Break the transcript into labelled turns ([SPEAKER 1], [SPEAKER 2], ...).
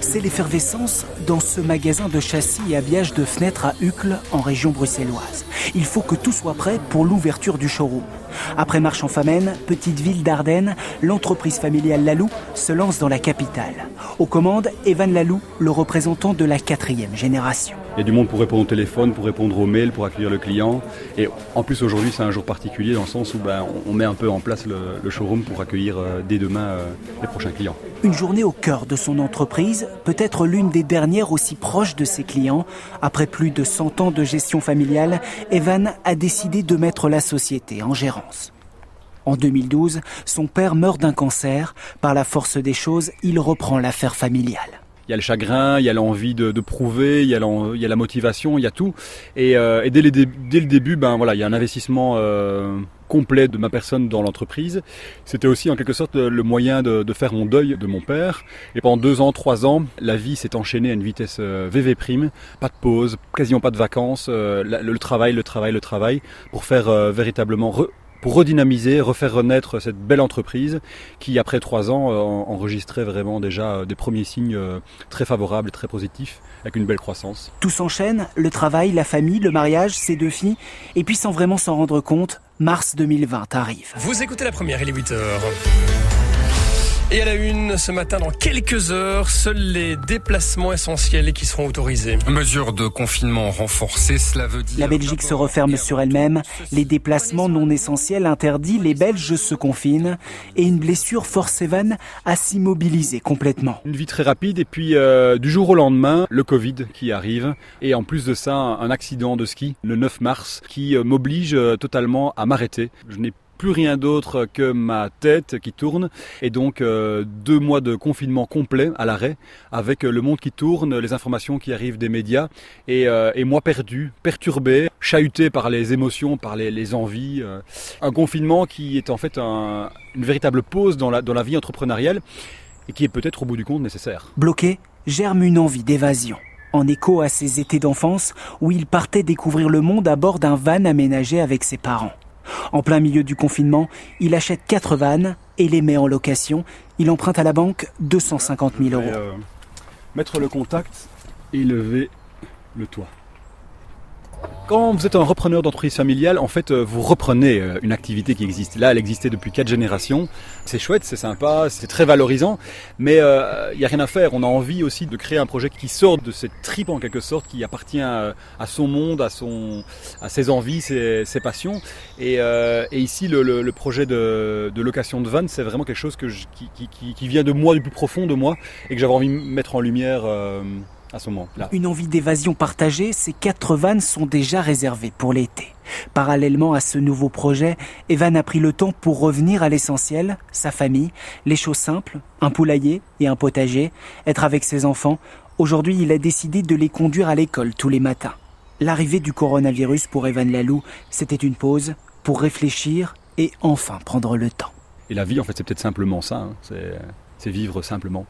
[SPEAKER 1] C'est l'effervescence dans ce magasin de châssis et habillage de fenêtres à Uccle, en région bruxelloise. Il faut que tout soit prêt pour l'ouverture du showroom. Après Marche en Famenne, petite ville d'Ardennes, l'entreprise familiale Lalou se lance dans la capitale. Aux commandes, Evan Lalou, le représentant de la quatrième génération.
[SPEAKER 2] Il y a du monde pour répondre au téléphone, pour répondre aux mails, pour accueillir le client. Et en plus aujourd'hui c'est un jour particulier dans le sens où ben, on met un peu en place le, showroom pour accueillir euh, dès demain euh, les prochains clients.
[SPEAKER 1] Une journée au cœur de son entreprise, peut-être l'une des dernières aussi proches de ses clients. Après plus de 100 ans de gestion familiale, Evan a décidé de mettre la société en gérance. En 2012, son père meurt d'un cancer. Par la force des choses, il reprend l'affaire familiale
[SPEAKER 2] il y a le chagrin, il y a l'envie de, prouver, il y, a il y, a la motivation, il y a tout. Et, euh, dès, le début, ben voilà, il y a un investissement euh, complet de ma personne dans l'entreprise. C'était aussi en quelque sorte le moyen de, faire mon deuil de mon père. Et pendant deux ans, trois ans, la vie s'est enchaînée à une vitesse VV euh, prime, pas de pause, quasiment pas de vacances, le, travail, le travail, le travail, pour faire véritablement pour redynamiser, refaire renaître cette belle entreprise qui, après trois ans, euh, enregistrait vraiment déjà euh, des premiers signes euh, très favorables et très positifs, avec une belle croissance.
[SPEAKER 1] Tout s'enchaîne, le travail, la famille, le mariage, ses deux filles, et puis sans vraiment s'en rendre compte, mars 2020 arrive.
[SPEAKER 3] Vous écoutez la première, il est 8 heures. Et à la une, ce matin, dans quelques heures, seuls les déplacements essentiels qui seront autorisés.
[SPEAKER 4] Mesure de confinement renforcée, cela veut dire...
[SPEAKER 1] La Belgique se referme sur elle-même. Les déplacements non essentiels interdits, les Belges se confinent. Et une blessure force Evan à s'immobiliser complètement.
[SPEAKER 2] Une vie très rapide et puis euh, du jour au lendemain, le Covid qui arrive. Et en plus de ça, un accident de ski le 9 mars qui euh, m'oblige euh, totalement à m'arrêter. Je n'ai plus rien d'autre que ma tête qui tourne et donc euh, deux mois de confinement complet à l'arrêt avec le monde qui tourne, les informations qui arrivent des médias et, euh, moi perdu, perturbé, chahuté par les émotions, par les, envies. Euh. un confinement qui est en fait une véritable pause dans la, dans la vie entrepreneuriale et qui est peut-être au bout du compte nécessaire.
[SPEAKER 1] Bloqué, germe une envie d'évasion en écho à ses étés d'enfance où il partait découvrir le monde à bord d'un van aménagé avec ses parents. En plein milieu du confinement, il achète quatre vannes et les met en location. Il emprunte à la banque 250 000 euros. Euh,
[SPEAKER 2] mettre le contact et lever le toit. Quand vous êtes un repreneur d'entreprise familiale, en fait, euh, vous reprenez euh, une activité qui existe. Là, elle existait depuis quatre générations. C'est chouette, c'est sympa, c'est très valorisant, mais il euh, n'y a rien à faire. On a envie aussi de créer un projet qui sort de cette tripe en quelque sorte, qui appartient à, son monde, à, son, à ses envies, ses, ses passions. Et, ici, le, projet de, location de van, c'est vraiment quelque chose que qui, qui, vient de moi, du plus profond de moi, et que j'avais envie de mettre en lumière ce moment-là.
[SPEAKER 1] Une envie d'évasion partagée, ces quatre vannes sont déjà réservées pour l'été. Parallèlement à ce nouveau projet, Evan a pris le temps pour revenir à l'essentiel, sa famille, les choses simples, un poulailler et un potager, être avec ses enfants. Aujourd'hui, il a décidé de les conduire à l'école tous les matins. L'arrivée du coronavirus pour Evan Lalou, c'était une pause pour réfléchir et enfin prendre le temps.
[SPEAKER 2] Et la vie, en fait, c'est peut-être simplement ça, hein. c'est vivre simplement.